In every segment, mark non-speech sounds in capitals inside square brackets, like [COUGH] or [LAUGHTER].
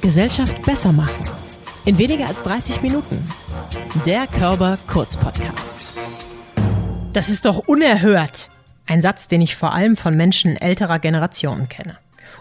Gesellschaft besser machen. In weniger als 30 Minuten. Der Körper Kurz Podcast. Das ist doch unerhört. Ein Satz, den ich vor allem von Menschen älterer Generationen kenne.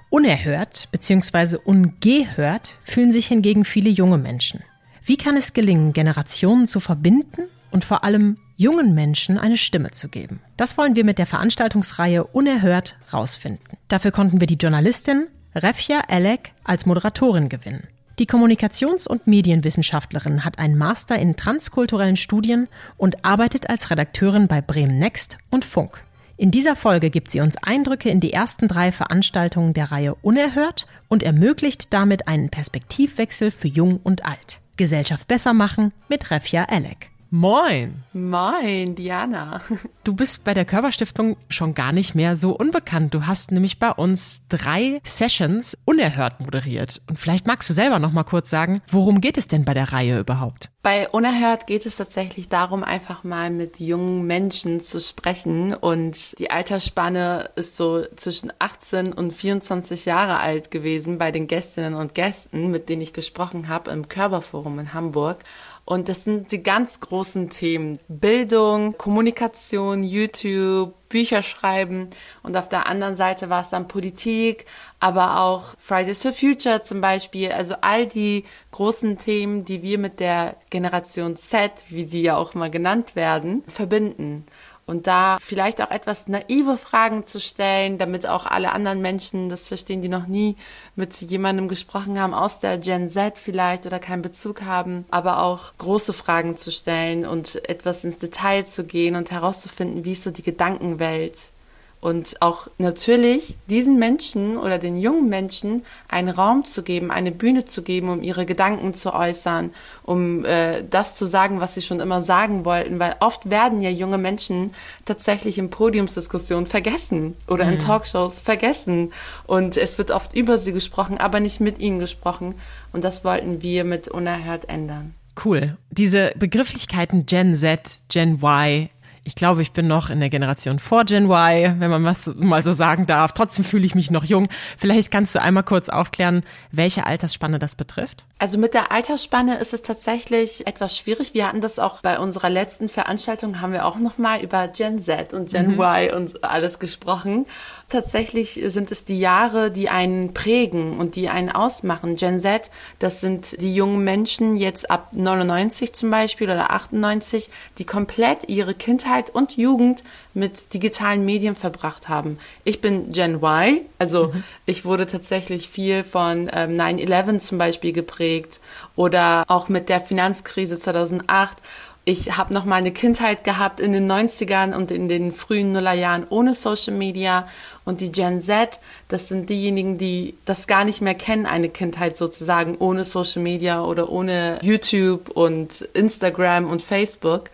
Unerhört bzw. ungehört fühlen sich hingegen viele junge Menschen. Wie kann es gelingen, Generationen zu verbinden und vor allem jungen Menschen eine Stimme zu geben? Das wollen wir mit der Veranstaltungsreihe Unerhört rausfinden. Dafür konnten wir die Journalistin Refja Elek als Moderatorin gewinnen. Die Kommunikations- und Medienwissenschaftlerin hat einen Master in transkulturellen Studien und arbeitet als Redakteurin bei Bremen Next und Funk. In dieser Folge gibt sie uns Eindrücke in die ersten drei Veranstaltungen der Reihe Unerhört und ermöglicht damit einen Perspektivwechsel für Jung und Alt. Gesellschaft besser machen mit Refja Elek. Moin. Moin, Diana. [LAUGHS] Du bist bei der Körperstiftung schon gar nicht mehr so unbekannt. Du hast nämlich bei uns drei Sessions unerhört moderiert. Und vielleicht magst du selber noch mal kurz sagen, worum geht es denn bei der Reihe überhaupt? Bei Unerhört geht es tatsächlich darum, einfach mal mit jungen Menschen zu sprechen. Und die Altersspanne ist so zwischen 18 und 24 Jahre alt gewesen bei den Gästinnen und Gästen, mit denen ich gesprochen habe im Körperforum in Hamburg. Und das sind die ganz großen Themen. Bildung, Kommunikation, YouTube, Bücher schreiben. Und auf der anderen Seite war es dann Politik, aber auch Fridays for Future zum Beispiel. Also all die großen Themen, die wir mit der Generation Z, wie sie ja auch mal genannt werden, verbinden und da vielleicht auch etwas naive Fragen zu stellen, damit auch alle anderen Menschen das verstehen, die noch nie mit jemandem gesprochen haben aus der Gen Z vielleicht oder keinen Bezug haben, aber auch große Fragen zu stellen und etwas ins Detail zu gehen und herauszufinden, wie ist so die Gedankenwelt und auch natürlich diesen Menschen oder den jungen Menschen einen Raum zu geben, eine Bühne zu geben, um ihre Gedanken zu äußern, um äh, das zu sagen, was sie schon immer sagen wollten, weil oft werden ja junge Menschen tatsächlich in Podiumsdiskussionen vergessen oder mhm. in Talkshows vergessen und es wird oft über sie gesprochen, aber nicht mit ihnen gesprochen und das wollten wir mit Unerhört ändern. Cool. Diese Begrifflichkeiten Gen Z, Gen Y, ich glaube, ich bin noch in der Generation vor Gen Y, wenn man was mal so sagen darf. Trotzdem fühle ich mich noch jung. Vielleicht kannst du einmal kurz aufklären, welche Altersspanne das betrifft? Also mit der Altersspanne ist es tatsächlich etwas schwierig. Wir hatten das auch bei unserer letzten Veranstaltung, haben wir auch noch mal über Gen Z und Gen mhm. Y und alles gesprochen. Tatsächlich sind es die Jahre, die einen prägen und die einen ausmachen. Gen Z, das sind die jungen Menschen jetzt ab 99 zum Beispiel oder 98, die komplett ihre Kindheit und Jugend mit digitalen Medien verbracht haben. Ich bin Gen Y, also mhm. ich wurde tatsächlich viel von ähm, 9-11 zum Beispiel geprägt oder auch mit der Finanzkrise 2008 ich habe noch mal eine Kindheit gehabt in den 90ern und in den frühen Nullerjahren ohne Social Media und die Gen Z, das sind diejenigen, die das gar nicht mehr kennen, eine Kindheit sozusagen ohne Social Media oder ohne YouTube und Instagram und Facebook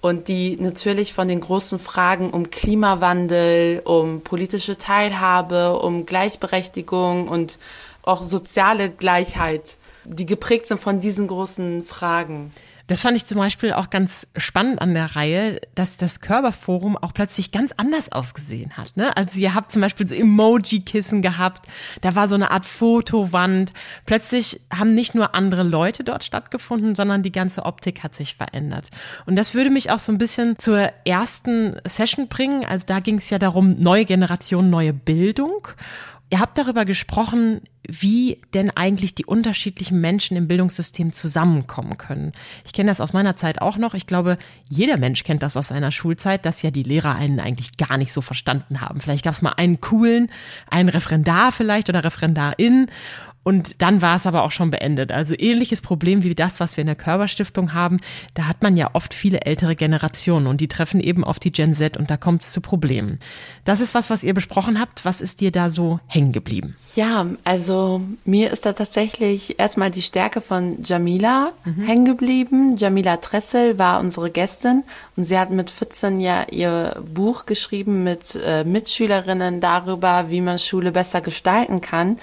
und die natürlich von den großen Fragen um Klimawandel, um politische Teilhabe, um Gleichberechtigung und auch soziale Gleichheit, die geprägt sind von diesen großen Fragen. Das fand ich zum Beispiel auch ganz spannend an der Reihe, dass das Körperforum auch plötzlich ganz anders ausgesehen hat. Ne? Also ihr habt zum Beispiel so Emoji-Kissen gehabt, da war so eine Art Fotowand. Plötzlich haben nicht nur andere Leute dort stattgefunden, sondern die ganze Optik hat sich verändert. Und das würde mich auch so ein bisschen zur ersten Session bringen. Also da ging es ja darum, neue Generation, neue Bildung. Ihr habt darüber gesprochen, wie denn eigentlich die unterschiedlichen Menschen im Bildungssystem zusammenkommen können. Ich kenne das aus meiner Zeit auch noch. Ich glaube, jeder Mensch kennt das aus seiner Schulzeit, dass ja die Lehrer einen eigentlich gar nicht so verstanden haben. Vielleicht gab es mal einen coolen, einen Referendar vielleicht oder Referendarin und dann war es aber auch schon beendet. Also ähnliches Problem wie das, was wir in der Körperstiftung haben. Da hat man ja oft viele ältere Generationen und die treffen eben auf die Gen Z und da kommt es zu Problemen. Das ist was, was ihr besprochen habt. Was ist dir da so hängen geblieben? Ja, also mir ist da tatsächlich erstmal die Stärke von Jamila mhm. hängen geblieben. Jamila Tressel war unsere Gästin und sie hat mit 14 ja ihr Buch geschrieben mit äh, Mitschülerinnen darüber, wie man Schule besser gestalten kann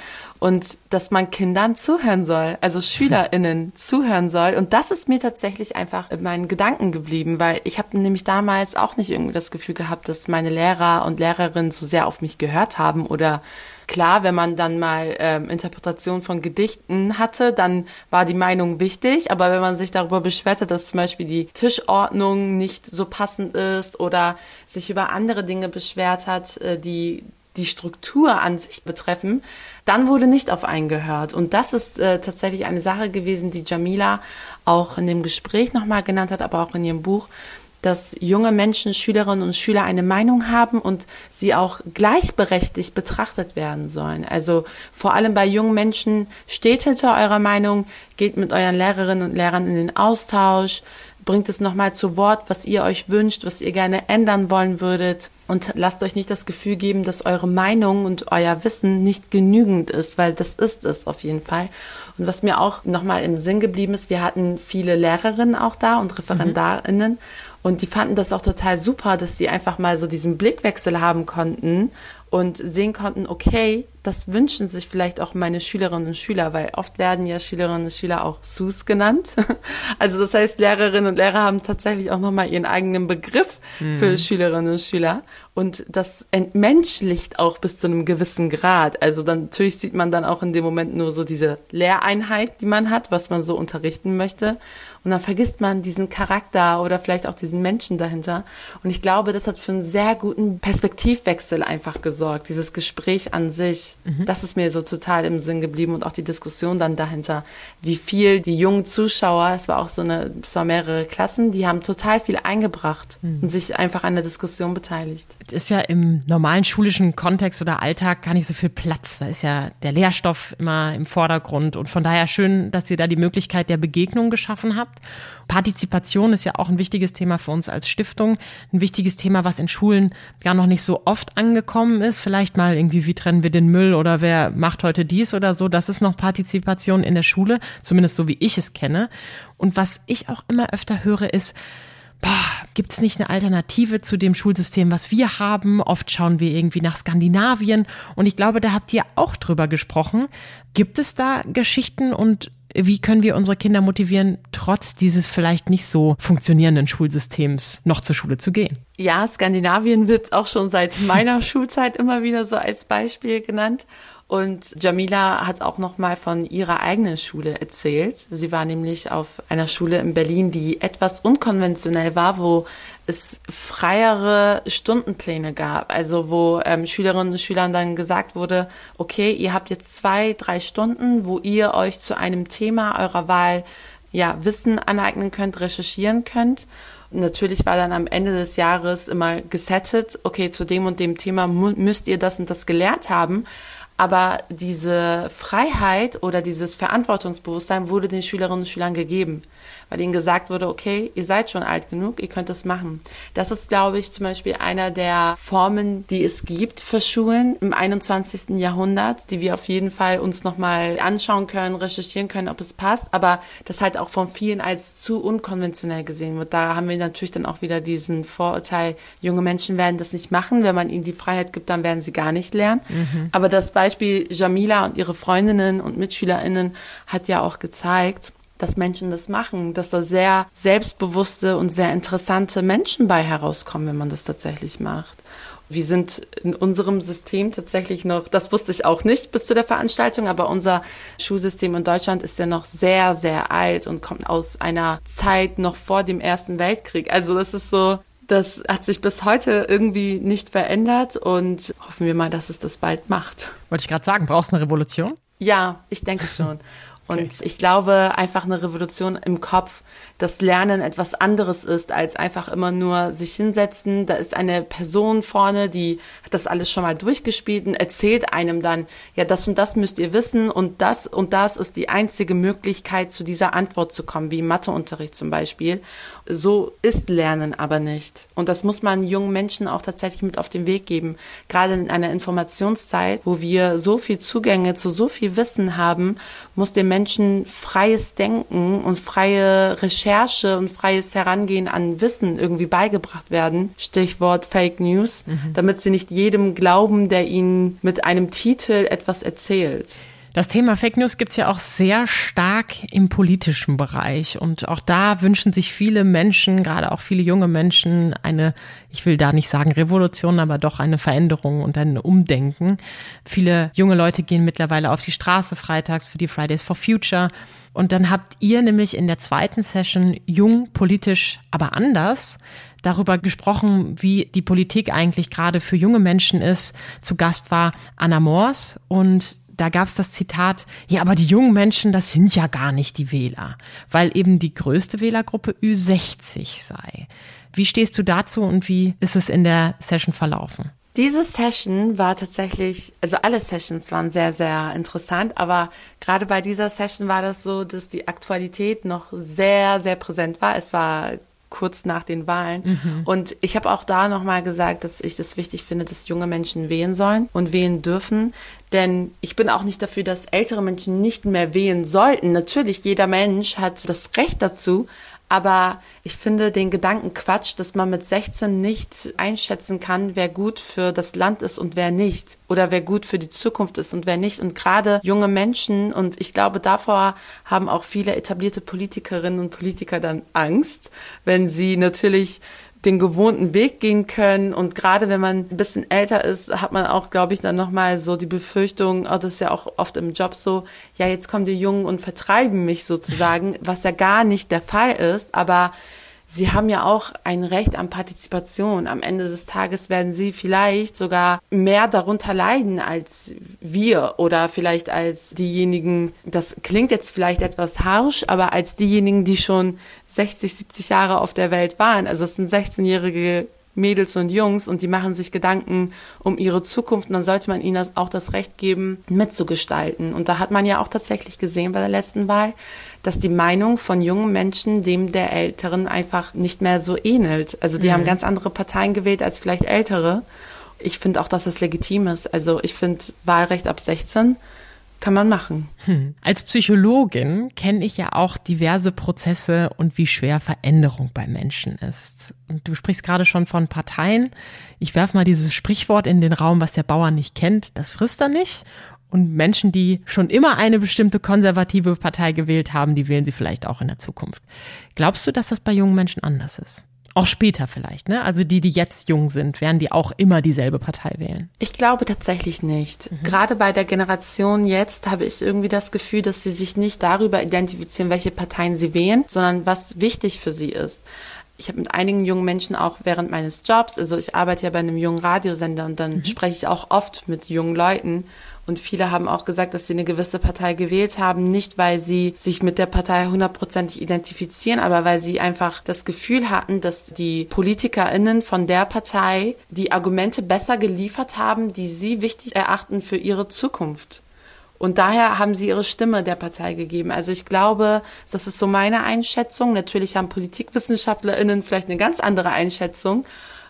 und dass man Kindern zuhören soll, also [LAUGHS] SchülerInnen zuhören soll. Und das ist mir tatsächlich einfach in meinen Gedanken geblieben, weil ich habe nämlich damals auch nicht irgendwie das Gefühl gehabt, dass meine Lehrer und Lehrerinnen so sehr auf mich gehört haben oder klar, wenn man dann mal ähm, Interpretation von Gedichten hatte, dann war die Meinung wichtig. Aber wenn man sich darüber beschwerte, dass zum Beispiel die Tischordnung nicht so passend ist oder sich über andere Dinge beschwert hat, äh, die die Struktur an sich betreffen, dann wurde nicht auf einen gehört. Und das ist äh, tatsächlich eine Sache gewesen, die Jamila auch in dem Gespräch nochmal genannt hat, aber auch in ihrem Buch, dass junge Menschen, Schülerinnen und Schüler eine Meinung haben und sie auch gleichberechtigt betrachtet werden sollen. Also vor allem bei jungen Menschen steht hinter eurer Meinung, geht mit euren Lehrerinnen und Lehrern in den Austausch, bringt es nochmal zu Wort, was ihr euch wünscht, was ihr gerne ändern wollen würdet und lasst euch nicht das Gefühl geben, dass eure Meinung und euer Wissen nicht genügend ist, weil das ist es auf jeden Fall. Und was mir auch nochmal im Sinn geblieben ist, wir hatten viele Lehrerinnen auch da und Referendarinnen mhm. und die fanden das auch total super, dass sie einfach mal so diesen Blickwechsel haben konnten und sehen konnten, okay, das wünschen sich vielleicht auch meine Schülerinnen und Schüler, weil oft werden ja Schülerinnen und Schüler auch SUS genannt. [LAUGHS] Also das heißt, Lehrerinnen und Lehrer haben tatsächlich auch nochmal ihren eigenen Begriff mhm. für Schülerinnen und Schüler. Und das entmenschlicht auch bis zu einem gewissen Grad. Also dann natürlich sieht man dann auch in dem Moment nur so diese Lehreinheit, die man hat, was man so unterrichten möchte. Und dann vergisst man diesen Charakter oder vielleicht auch diesen Menschen dahinter. Und ich glaube, das hat für einen sehr guten Perspektivwechsel einfach gesorgt, dieses Gespräch an sich. Mhm. Das ist mir so total im Sinn geblieben und auch die Diskussion dann dahinter, wie viel die jungen Zuschauer, es war auch so eine, es war mehrere Klassen, die haben total viel eingebracht mhm. und sich einfach an der Diskussion beteiligt. Es ist ja im normalen schulischen Kontext oder Alltag gar nicht so viel Platz. Da ist ja der Lehrstoff immer im Vordergrund und von daher schön, dass ihr da die Möglichkeit der Begegnung geschaffen habt. Partizipation ist ja auch ein wichtiges Thema für uns als Stiftung. Ein wichtiges Thema, was in Schulen gar noch nicht so oft angekommen ist. Vielleicht mal irgendwie, wie trennen wir den Müll oder wer macht heute dies oder so. Das ist noch Partizipation in der Schule, zumindest so wie ich es kenne. Und was ich auch immer öfter höre, ist, gibt es nicht eine Alternative zu dem Schulsystem, was wir haben? Oft schauen wir irgendwie nach Skandinavien und ich glaube, da habt ihr auch drüber gesprochen. Gibt es da Geschichten und wie können wir unsere Kinder motivieren, trotz dieses vielleicht nicht so funktionierenden Schulsystems noch zur Schule zu gehen? Ja, Skandinavien wird auch schon seit meiner [LAUGHS] Schulzeit immer wieder so als Beispiel genannt. Und Jamila hat auch noch mal von ihrer eigenen Schule erzählt. Sie war nämlich auf einer Schule in Berlin, die etwas unkonventionell war, wo es freiere Stundenpläne gab. Also wo ähm, Schülerinnen und Schülern dann gesagt wurde, okay, ihr habt jetzt zwei, drei Stunden, wo ihr euch zu einem Thema eurer Wahl ja Wissen aneignen könnt, recherchieren könnt. Und natürlich war dann am Ende des Jahres immer gesettet, okay, zu dem und dem Thema müsst ihr das und das gelernt haben. Aber diese Freiheit oder dieses Verantwortungsbewusstsein wurde den Schülerinnen und Schülern gegeben weil ihnen gesagt wurde, okay, ihr seid schon alt genug, ihr könnt das machen. Das ist, glaube ich, zum Beispiel einer der Formen, die es gibt für Schulen im 21. Jahrhundert, die wir auf jeden Fall uns nochmal anschauen können, recherchieren können, ob es passt, aber das halt auch von vielen als zu unkonventionell gesehen wird. Da haben wir natürlich dann auch wieder diesen Vorurteil, junge Menschen werden das nicht machen, wenn man ihnen die Freiheit gibt, dann werden sie gar nicht lernen. Mhm. Aber das Beispiel Jamila und ihre Freundinnen und MitschülerInnen hat ja auch gezeigt, dass Menschen das machen, dass da sehr selbstbewusste und sehr interessante Menschen bei herauskommen, wenn man das tatsächlich macht. Wir sind in unserem System tatsächlich noch, das wusste ich auch nicht bis zu der Veranstaltung, aber unser Schulsystem in Deutschland ist ja noch sehr, sehr alt und kommt aus einer Zeit noch vor dem Ersten Weltkrieg. Also das ist so, das hat sich bis heute irgendwie nicht verändert und hoffen wir mal, dass es das bald macht. Wollte ich gerade sagen, brauchst du eine Revolution? Ja, ich denke [LAUGHS] schon. Und okay. ich glaube, einfach eine Revolution im Kopf, dass Lernen etwas anderes ist, als einfach immer nur sich hinsetzen. Da ist eine Person vorne, die hat das alles schon mal durchgespielt und erzählt einem dann, ja, das und das müsst ihr wissen und das und das ist die einzige Möglichkeit, zu dieser Antwort zu kommen, wie im Matheunterricht zum Beispiel. So ist Lernen aber nicht. Und das muss man jungen Menschen auch tatsächlich mit auf den Weg geben. Gerade in einer Informationszeit, wo wir so viel Zugänge zu so viel Wissen haben, muss den Menschen freies Denken und freie Recherche und freies Herangehen an Wissen irgendwie beigebracht werden. Stichwort Fake News, mhm. damit sie nicht jedem glauben, der ihnen mit einem Titel etwas erzählt. Das Thema Fake News gibt's ja auch sehr stark im politischen Bereich. Und auch da wünschen sich viele Menschen, gerade auch viele junge Menschen, eine, ich will da nicht sagen Revolution, aber doch eine Veränderung und ein Umdenken. Viele junge Leute gehen mittlerweile auf die Straße freitags für die Fridays for Future. Und dann habt ihr nämlich in der zweiten Session Jung, politisch, aber anders darüber gesprochen, wie die Politik eigentlich gerade für junge Menschen ist. Zu Gast war Anna Moors und da gab es das Zitat, ja, aber die jungen Menschen, das sind ja gar nicht die Wähler, weil eben die größte Wählergruppe Ü60 sei. Wie stehst du dazu und wie ist es in der Session verlaufen? Diese Session war tatsächlich, also alle Sessions waren sehr, sehr interessant, aber gerade bei dieser Session war das so, dass die Aktualität noch sehr, sehr präsent war. Es war kurz nach den Wahlen. Mhm. Und ich habe auch da nochmal gesagt, dass ich das wichtig finde, dass junge Menschen wählen sollen und wählen dürfen. Denn ich bin auch nicht dafür, dass ältere Menschen nicht mehr wählen sollten. Natürlich, jeder Mensch hat das Recht dazu, aber ich finde den Gedanken Quatsch, dass man mit 16 nicht einschätzen kann, wer gut für das Land ist und wer nicht. Oder wer gut für die Zukunft ist und wer nicht. Und gerade junge Menschen, und ich glaube, davor haben auch viele etablierte Politikerinnen und Politiker dann Angst, wenn sie natürlich den gewohnten Weg gehen können. Und gerade wenn man ein bisschen älter ist, hat man auch, glaube ich, dann nochmal so die Befürchtung, oh, das ist ja auch oft im Job so, ja, jetzt kommen die Jungen und vertreiben mich sozusagen, was ja gar nicht der Fall ist. Aber sie haben ja auch ein Recht an Partizipation. Am Ende des Tages werden sie vielleicht sogar mehr darunter leiden als wir oder vielleicht als diejenigen, das klingt jetzt vielleicht etwas harsch, aber als diejenigen, die schon 60, 70 Jahre auf der Welt waren. Also es sind 16-jährige Mädels und Jungs und die machen sich Gedanken um ihre Zukunft und dann sollte man ihnen auch das Recht geben, mitzugestalten. Und da hat man ja auch tatsächlich gesehen bei der letzten Wahl, dass die Meinung von jungen Menschen dem der Älteren einfach nicht mehr so ähnelt. Also die mhm. haben ganz andere Parteien gewählt als vielleicht Ältere. Ich finde auch, dass das legitim ist. Also ich finde Wahlrecht ab 16 kann man machen. Hm. Als Psychologin kenne ich ja auch diverse Prozesse und wie schwer Veränderung bei Menschen ist. Und du sprichst gerade schon von Parteien. Ich werfe mal dieses Sprichwort in den Raum, was der Bauer nicht kennt, das frisst er nicht. Und Menschen, die schon immer eine bestimmte konservative Partei gewählt haben, die wählen sie vielleicht auch in der Zukunft. Glaubst du, dass das bei jungen Menschen anders ist? Auch später vielleicht, ne? Also die, die jetzt jung sind, werden die auch immer dieselbe Partei wählen? Ich glaube tatsächlich nicht. Mhm. Gerade bei der Generation jetzt habe ich irgendwie das Gefühl, dass sie sich nicht darüber identifizieren, welche Parteien sie wählen, sondern was wichtig für sie ist ich habe mit einigen jungen Menschen auch während meines Jobs, also ich arbeite ja bei einem jungen Radiosender und dann mhm. spreche ich auch oft mit jungen Leuten und viele haben auch gesagt, dass sie eine gewisse Partei gewählt haben, nicht weil sie sich mit der Partei hundertprozentig identifizieren, aber weil sie einfach das Gefühl hatten, dass die PolitikerInnen von der Partei die Argumente besser geliefert haben, die sie wichtig erachten für ihre Zukunft. Und daher haben sie ihre Stimme der Partei gegeben. Also ich glaube, das ist so meine Einschätzung. Natürlich haben PolitikwissenschaftlerInnen vielleicht eine ganz andere Einschätzung.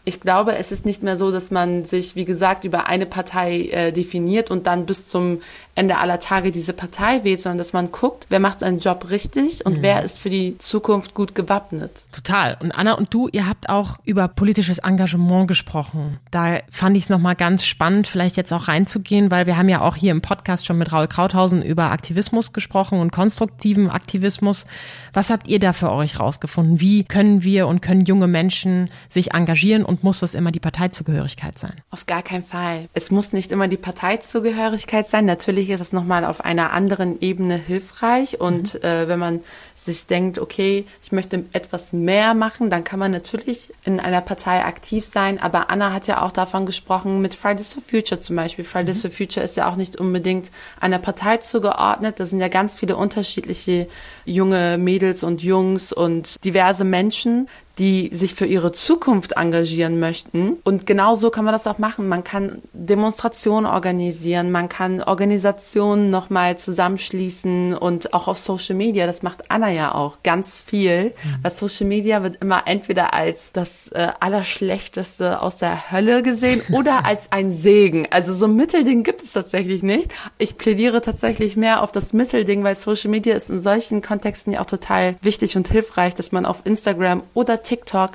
Ich glaube, es ist nicht mehr so, dass man sich, wie gesagt, über eine Partei äh, definiert und dann bis zum Ende aller Tage diese Partei wählt, sondern dass man guckt, wer macht seinen Job richtig und mhm. wer ist für die Zukunft gut gewappnet. Total. Und Anna und du, ihr habt auch über politisches Engagement gesprochen. Da fand ich es nochmal ganz spannend, vielleicht jetzt auch reinzugehen, weil wir haben ja auch hier im Podcast schon mit Raul Krauthausen über Aktivismus gesprochen und konstruktiven Aktivismus. Was habt ihr da für euch rausgefunden? Wie können wir und können junge Menschen sich engagieren und muss das immer die Parteizugehörigkeit sein? Auf gar keinen Fall. Es muss nicht immer die Parteizugehörigkeit sein. Natürlich natürlich ist es nochmal auf einer anderen Ebene hilfreich und mhm. äh, wenn man sich denkt, okay, ich möchte etwas mehr machen, dann kann man natürlich in einer Partei aktiv sein. Aber Anna hat ja auch davon gesprochen mit Fridays for Future zum Beispiel. Fridays mhm. for Future ist ja auch nicht unbedingt einer Partei zugeordnet. Da sind ja ganz viele unterschiedliche junge Mädels und Jungs und diverse Menschen, die sich für ihre Zukunft engagieren möchten. Und genau so kann man das auch machen. Man kann Demonstrationen organisieren, man kann Organisationen nochmal zusammenschließen und auch auf Social Media. Das macht Anna ja auch ganz viel. Mhm. Weil Social Media wird immer entweder als das äh, Allerschlechteste aus der Hölle gesehen [LAUGHS] oder als ein Segen. Also so ein Mittelding gibt es tatsächlich nicht. Ich plädiere tatsächlich mehr auf das Mittelding, weil Social Media ist in solchen Kontexten ja auch total wichtig und hilfreich, dass man auf Instagram oder TikTok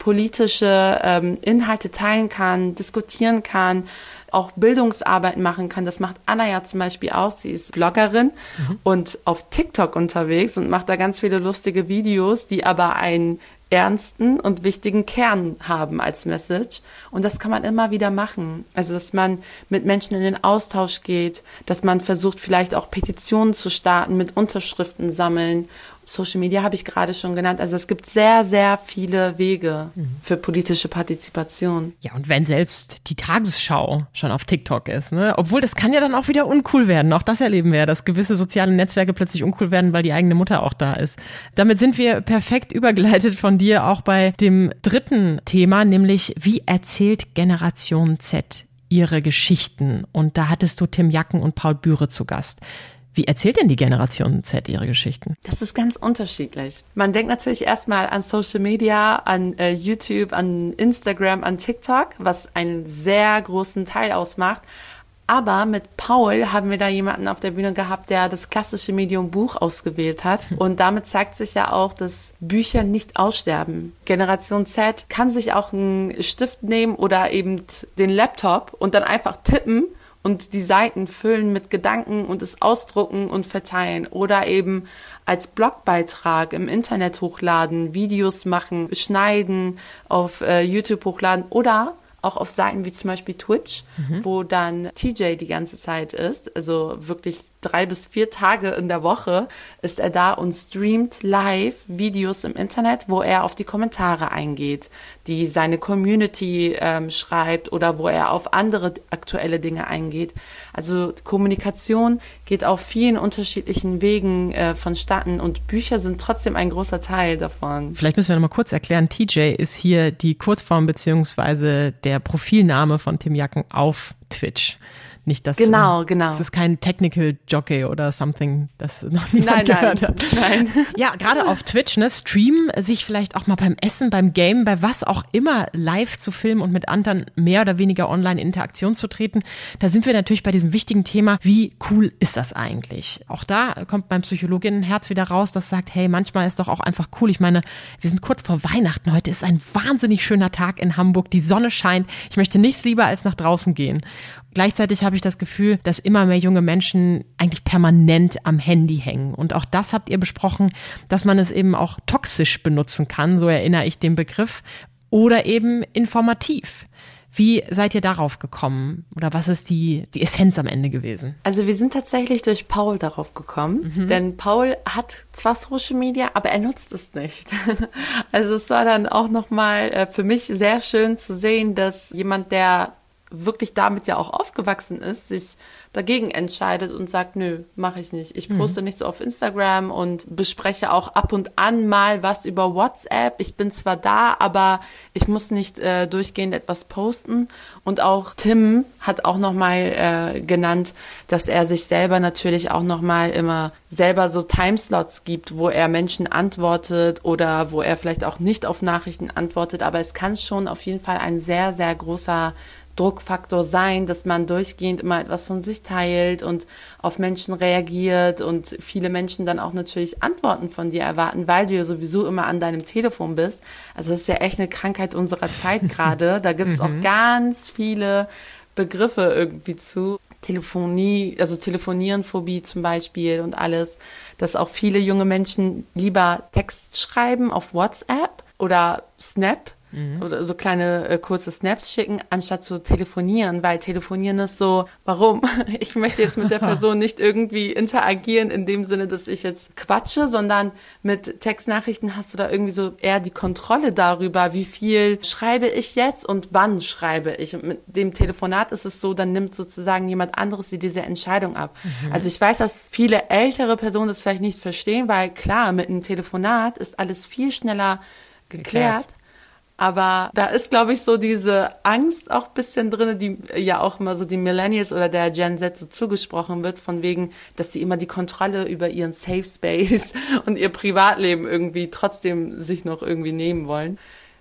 politische ähm, Inhalte teilen kann, diskutieren kann, auch Bildungsarbeit machen kann. Das macht Anna ja zum Beispiel auch. Sie ist Bloggerin mhm. und auf TikTok unterwegs und macht da ganz viele lustige Videos, die aber ein ernsten und wichtigen Kern haben als Message. Und das kann man immer wieder machen. Also, dass man mit Menschen in den Austausch geht, dass man versucht, vielleicht auch Petitionen zu starten, mit Unterschriften sammeln Social Media habe ich gerade schon genannt. Also es gibt sehr, sehr viele Wege mhm. für politische Partizipation. Ja, und wenn selbst die Tagesschau schon auf TikTok ist, ne? Obwohl das kann ja dann auch wieder uncool werden. Auch das erleben wir ja, dass gewisse soziale Netzwerke plötzlich uncool werden, weil die eigene Mutter auch da ist. Damit sind wir perfekt übergeleitet von dir auch bei dem dritten Thema, nämlich wie erzählt Generation Z ihre Geschichten? Und da hattest du Tim Jacken und Paul Bühre zu Gast. Wie erzählt denn die Generation Z ihre Geschichten? Das ist ganz unterschiedlich. Man denkt natürlich erstmal an Social Media, an äh, YouTube, an Instagram, an TikTok, was einen sehr großen Teil ausmacht. Aber mit Paul haben wir da jemanden auf der Bühne gehabt, der das klassische Medium Buch ausgewählt hat. Hm. Und damit zeigt sich ja auch, dass Bücher nicht aussterben. Generation Z kann sich auch einen Stift nehmen oder eben den Laptop und dann einfach tippen und die Seiten füllen mit Gedanken und es ausdrucken und verteilen oder eben als Blogbeitrag im Internet hochladen, Videos machen, schneiden, auf äh, YouTube hochladen oder auch auf Seiten wie zum Beispiel Twitch, mhm. wo dann TJ die ganze Zeit ist, also wirklich drei bis vier Tage in der Woche ist er da und streamt live Videos im Internet, wo er auf die Kommentare eingeht, die seine Community ähm, schreibt oder wo er auf andere aktuelle Dinge eingeht. Also Kommunikation geht auf vielen unterschiedlichen Wegen äh, vonstatten und Bücher sind trotzdem ein großer Teil davon. Vielleicht müssen wir noch mal kurz erklären, TJ ist hier die Kurzform beziehungsweise der Profilname von Tim Jacken auf Twitch. Nicht, dass genau, genau. Es ist kein Technical Jockey oder something, das noch niemand nein, gehört nein, hat. Nein. Ja, gerade auf Twitch, ne, streamen, sich vielleicht auch mal beim Essen, beim Game, bei was auch immer live zu filmen und mit anderen mehr oder weniger online in Interaktion zu treten. Da sind wir natürlich bei diesem wichtigen Thema, wie cool ist das eigentlich? Auch da kommt beim Psychologinnenherz wieder raus, das sagt, hey, manchmal ist doch auch einfach cool. Ich meine, wir sind kurz vor Weihnachten. Heute ist ein wahnsinnig schöner Tag in Hamburg. Die Sonne scheint. Ich möchte nichts lieber als nach draußen gehen. Gleichzeitig habe ich das Gefühl, dass immer mehr junge Menschen eigentlich permanent am Handy hängen. Und auch das habt ihr besprochen, dass man es eben auch toxisch benutzen kann, so erinnere ich den Begriff, oder eben informativ. Wie seid ihr darauf gekommen? Oder was ist die, die Essenz am Ende gewesen? Also wir sind tatsächlich durch Paul darauf gekommen. Mhm. Denn Paul hat zwar Social Media, aber er nutzt es nicht. [LAUGHS] also es war dann auch nochmal äh, für mich sehr schön zu sehen, dass jemand, der wirklich damit ja auch aufgewachsen ist, sich dagegen entscheidet und sagt, nö, mache ich nicht. Ich poste mhm. nichts auf Instagram und bespreche auch ab und an mal was über WhatsApp. Ich bin zwar da, aber ich muss nicht äh, durchgehend etwas posten. Und auch Tim hat auch nochmal äh, genannt, dass er sich selber natürlich auch nochmal immer selber so Timeslots gibt, wo er Menschen antwortet oder wo er vielleicht auch nicht auf Nachrichten antwortet. Aber es kann schon auf jeden Fall ein sehr, sehr großer Druckfaktor sein, dass man durchgehend immer etwas von sich teilt und auf Menschen reagiert und viele Menschen dann auch natürlich Antworten von dir erwarten, weil du ja sowieso immer an deinem Telefon bist. Also das ist ja echt eine Krankheit unserer Zeit [LAUGHS] gerade. Da gibt es auch mhm. ganz viele Begriffe irgendwie zu. Telefonie, also Telefonierenphobie zum Beispiel und alles, dass auch viele junge Menschen lieber Text schreiben auf WhatsApp oder Snap Mhm. Oder so kleine äh, kurze Snaps schicken, anstatt zu telefonieren, weil telefonieren ist so, warum? [LAUGHS] Ich möchte jetzt mit der [LAUGHS] Person nicht irgendwie interagieren in dem Sinne, dass ich jetzt quatsche, sondern mit Textnachrichten hast du da irgendwie so eher die Kontrolle darüber, wie viel schreibe ich jetzt und wann schreibe ich. Und mit dem Telefonat ist es so, dann nimmt sozusagen jemand anderes dir diese Entscheidung ab. Mhm. Also ich weiß, dass viele ältere Personen das vielleicht nicht verstehen, weil klar, mit einem Telefonat ist alles viel schneller geklärt. geklärt. Aber da ist, glaube ich, so diese Angst auch bisschen drin, die ja auch immer so die Millennials oder der Gen Z so zugesprochen wird, von wegen, dass sie immer die Kontrolle über ihren Safe Space [LAUGHS] und ihr Privatleben irgendwie trotzdem sich noch irgendwie nehmen wollen.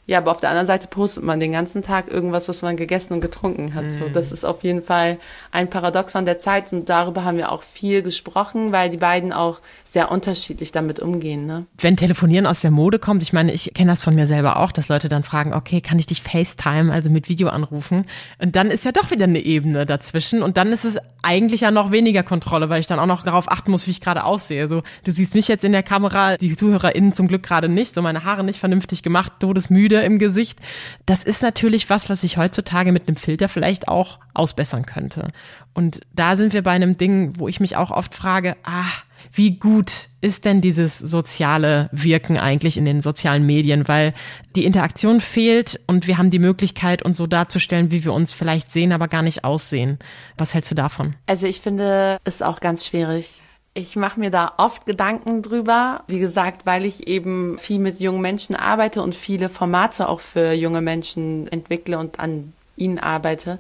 Ja, aber auf der anderen Seite postet man den ganzen Tag irgendwas, was man gegessen und getrunken hat. Mhm. So, das ist auf jeden Fall ein Paradoxon der Zeit und darüber haben wir auch viel gesprochen, weil die beiden auch sehr unterschiedlich damit umgehen. Ne? Wenn Telefonieren aus der Mode kommt, ich meine, ich kenne das von mir selber auch, dass Leute dann fragen, okay, kann ich dich FaceTime, also mit Video anrufen? Und dann ist ja doch wieder eine Ebene dazwischen und dann ist es eigentlich ja noch weniger Kontrolle, weil ich dann auch noch darauf achten muss, wie ich gerade aussehe. So, du siehst mich jetzt in der Kamera, die ZuhörerInnen zum Glück gerade nicht, so meine Haare nicht vernünftig gemacht, todesmüde im Gesicht. Das ist natürlich was, was ich heutzutage mit einem Filter vielleicht auch ausbessern könnte. Und da sind wir bei einem Ding, wo ich mich auch oft frage, ah, wie gut ist denn dieses soziale Wirken eigentlich in den sozialen Medien? Weil die Interaktion fehlt und wir haben die Möglichkeit, uns so darzustellen, wie wir uns vielleicht sehen, aber gar nicht aussehen. Was hältst du davon? Also ich finde es auch ganz schwierig. Ich mache mir da oft Gedanken drüber. Wie gesagt, weil ich eben viel mit jungen Menschen arbeite und viele Formate auch für junge Menschen entwickle und an ihnen arbeite.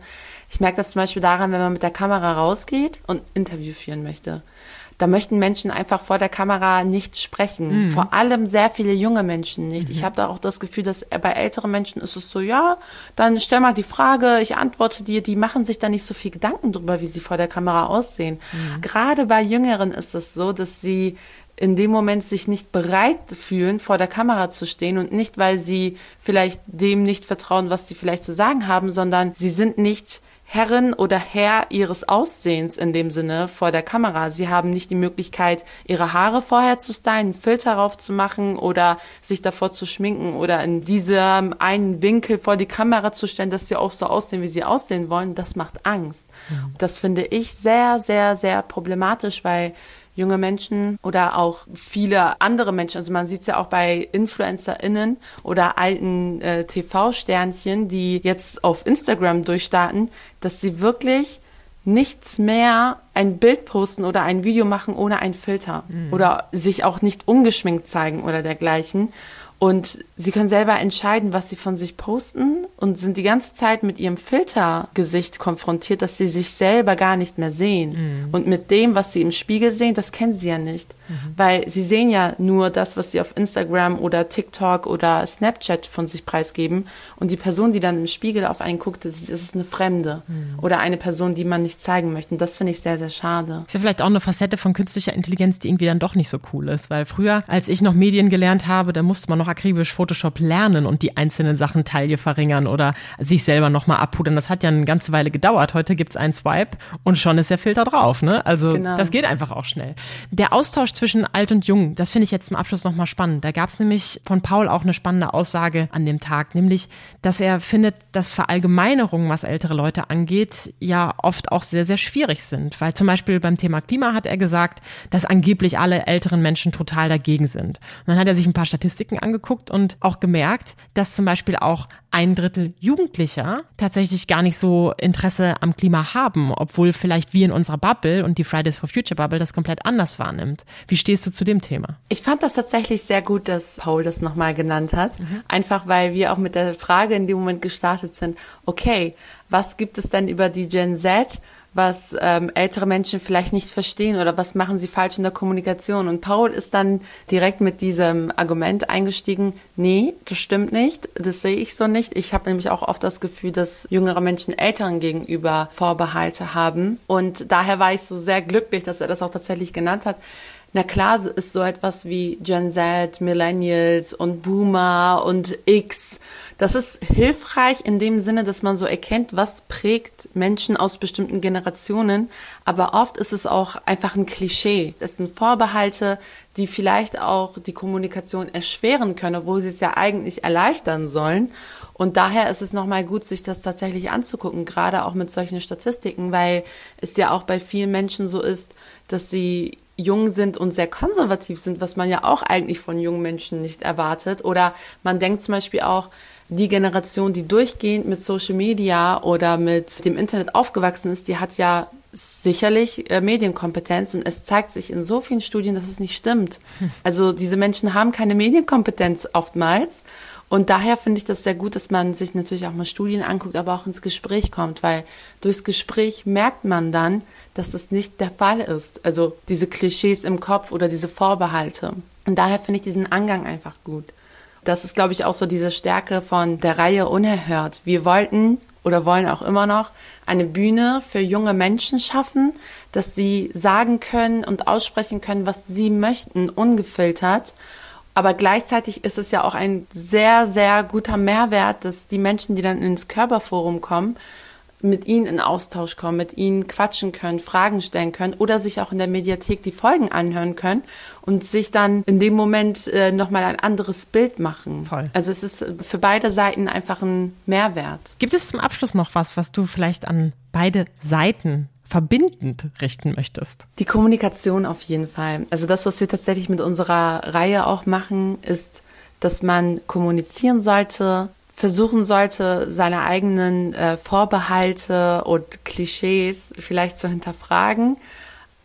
Ich merke das zum Beispiel daran, wenn man mit der Kamera rausgeht und Interview führen möchte da möchten Menschen einfach vor der Kamera nicht sprechen. Mhm. Vor allem sehr viele junge Menschen nicht. Mhm. Ich habe da auch das Gefühl, dass bei älteren Menschen ist es so, ja, dann stell mal die Frage, ich antworte dir, die machen sich da nicht so viel Gedanken drüber, wie sie vor der Kamera aussehen. Mhm. Gerade bei Jüngeren ist es so, dass sie in dem Moment sich nicht bereit fühlen, vor der Kamera zu stehen und nicht, weil sie vielleicht dem nicht vertrauen, was sie vielleicht zu sagen haben, sondern sie sind nicht Herrin oder Herr ihres Aussehens in dem Sinne vor der Kamera. Sie haben nicht die Möglichkeit, ihre Haare vorher zu stylen, einen Filter drauf zu machen oder sich davor zu schminken oder in diesem einen Winkel vor die Kamera zu stellen, dass sie auch so aussehen, wie sie aussehen wollen. Das macht Angst. Mhm. Das finde ich sehr, sehr, sehr problematisch, weil junge Menschen oder auch viele andere Menschen. Also man sieht es ja auch bei InfluencerInnen oder alten äh, TV-Sternchen, die jetzt auf Instagram durchstarten, dass sie wirklich nichts mehr ein Bild posten oder ein Video machen ohne einen Filter mhm. oder sich auch nicht ungeschminkt zeigen oder dergleichen. Und sie können selber entscheiden, was sie von sich posten und sind die ganze Zeit mit ihrem Filtergesicht konfrontiert, dass sie sich selber gar nicht mehr sehen. Mhm. Und mit dem, was sie im Spiegel sehen, das kennen sie ja nicht. Mhm. Weil sie sehen ja nur das, was sie auf Instagram oder TikTok oder Snapchat von sich preisgeben. Und die Person, die dann im Spiegel auf einen guckt, das ist eine Fremde mhm. oder eine Person, die man nicht zeigen möchte. Und das finde ich sehr, sehr schade. Ist ja vielleicht auch eine Facette von künstlicher Intelligenz, die irgendwie dann doch nicht so cool ist. Weil früher, als ich noch Medien gelernt habe, da musste man noch akribisch Photoshop lernen und die einzelnen Sachen Taille verringern oder sich selber nochmal abpudern. Das hat ja eine ganze Weile gedauert. Heute gibt's einen Swipe und schon ist der Filter drauf. Ne? Also genau. das geht einfach auch schnell. Der Austausch zwischen alt und jung, das finde ich jetzt zum Abschluss nochmal spannend. Da gab's nämlich von Paul auch eine spannende Aussage an dem Tag, nämlich, dass er findet, dass Verallgemeinerungen, was ältere Leute angeht, ja oft auch sehr, sehr schwierig sind. Weil zum Beispiel beim Thema Klima hat er gesagt, dass angeblich alle älteren Menschen total dagegen sind. Und dann hat er sich ein paar Statistiken angeguckt und auch gemerkt, dass zum Beispiel auch ein Drittel Jugendlicher tatsächlich gar nicht so Interesse am Klima haben, obwohl vielleicht wir in unserer Bubble und die Fridays for Future Bubble das komplett anders wahrnimmt. Wie stehst du zu dem Thema? Ich fand das tatsächlich sehr gut, dass Paul das nochmal genannt hat. Mhm. Einfach weil wir auch mit der Frage in dem Moment gestartet sind, okay, was gibt es denn über die Gen Z? Was ähm, ältere Menschen vielleicht nicht verstehen oder was machen sie falsch in der Kommunikation. Und Paul ist dann direkt mit diesem Argument eingestiegen, nee, das stimmt nicht, das sehe ich so nicht. Ich habe nämlich auch oft das Gefühl, dass jüngere Menschen Älteren gegenüber Vorbehalte haben. Und daher war ich so sehr glücklich, dass er das auch tatsächlich genannt hat. Na klar ist so etwas wie Gen Z, Millennials und Boomer und X das ist hilfreich in dem Sinne, dass man so erkennt, was prägt Menschen aus bestimmten Generationen. Aber oft ist es auch einfach ein Klischee. Das sind Vorbehalte, die vielleicht auch die Kommunikation erschweren können, obwohl sie es ja eigentlich erleichtern sollen. Und daher ist es nochmal gut, sich das tatsächlich anzugucken, gerade auch mit solchen Statistiken, weil es ja auch bei vielen Menschen so ist, dass sie jung sind und sehr konservativ sind, was man ja auch eigentlich von jungen Menschen nicht erwartet. Oder man denkt zum Beispiel auch, die Generation, die durchgehend mit Social Media oder mit dem Internet aufgewachsen ist, die hat ja sicherlich äh, Medienkompetenz und es zeigt sich in so vielen Studien, dass es nicht stimmt. Hm. Also diese Menschen haben keine Medienkompetenz oftmals und daher finde ich das sehr gut, dass man sich natürlich auch mal Studien anguckt, aber auch ins Gespräch kommt, weil durchs Gespräch merkt man dann, dass das nicht der Fall ist. Also diese Klischees im Kopf oder diese Vorbehalte. Und daher finde ich diesen Angang einfach gut. Das ist, glaube ich, auch so diese Stärke von der Reihe Unerhört. Wir wollten oder wollen auch immer noch eine Bühne für junge Menschen schaffen, dass sie sagen können und aussprechen können, was sie möchten, ungefiltert. Aber gleichzeitig ist es ja auch ein sehr, sehr guter Mehrwert, dass die Menschen, die dann ins Körperforum kommen, mit ihnen in Austausch kommen, mit ihnen quatschen können, Fragen stellen können oder sich auch in der Mediathek die Folgen anhören können und sich dann in dem Moment äh, nochmal ein anderes Bild machen. Toll. Also es ist für beide Seiten einfach ein Mehrwert. Gibt es zum Abschluss noch was, was du vielleicht an beide Seiten verbindend richten möchtest? Die Kommunikation auf jeden Fall. Also das, was wir tatsächlich mit unserer Reihe auch machen, ist, dass man kommunizieren sollte, versuchen sollte, seine eigenen äh, Vorbehalte und Klischees vielleicht zu hinterfragen,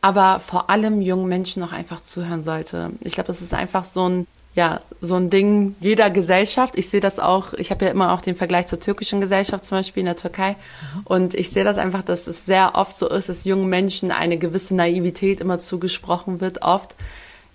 aber vor allem jungen Menschen auch einfach zuhören sollte. Ich glaube, das ist einfach so ein ja, so ein Ding jeder Gesellschaft. Ich sehe das auch, ich habe ja immer auch den Vergleich zur türkischen Gesellschaft zum Beispiel in der Türkei. Und ich sehe das einfach, dass es sehr oft so ist, dass jungen Menschen eine gewisse Naivität immer zugesprochen wird, oft.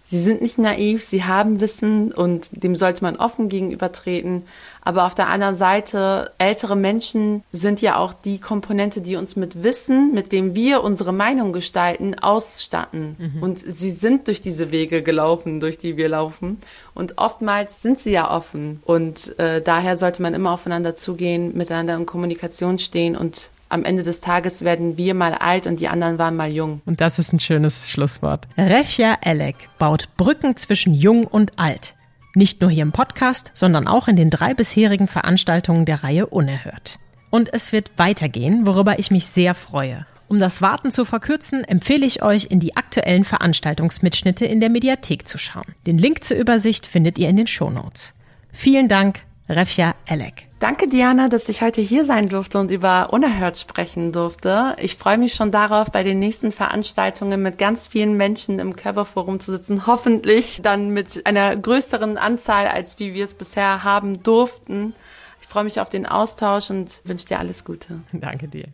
Sie sind nicht naiv, sie haben Wissen und dem sollte man offen gegenübertreten. Aber auf der anderen Seite, ältere Menschen sind ja auch die Komponente, die uns mit Wissen, mit dem wir unsere Meinung gestalten, ausstatten. Mhm. Und sie sind durch diese Wege gelaufen, durch die wir laufen. Und oftmals sind sie ja offen. Und äh, daher sollte man immer aufeinander zugehen, miteinander in Kommunikation stehen und am Ende des Tages werden wir mal alt und die anderen waren mal jung. Und das ist ein schönes Schlusswort. Refja Elek baut Brücken zwischen jung und alt. Nicht nur hier im Podcast, sondern auch in den drei bisherigen Veranstaltungen der Reihe Unerhört. Und es wird weitergehen, worüber ich mich sehr freue. Um das Warten zu verkürzen, empfehle ich euch, in die aktuellen Veranstaltungsmitschnitte in der Mediathek zu schauen. Den Link zur Übersicht findet ihr in den Shownotes. Vielen Dank, Refja Elek. Danke, Diana, dass ich heute hier sein durfte und über Unerhört sprechen durfte. Ich freue mich schon darauf, bei den nächsten Veranstaltungen mit ganz vielen Menschen im Körperforum zu sitzen. Hoffentlich dann mit einer größeren Anzahl, als wie wir es bisher haben durften. Ich freue mich auf den Austausch und wünsche dir alles Gute. Danke dir.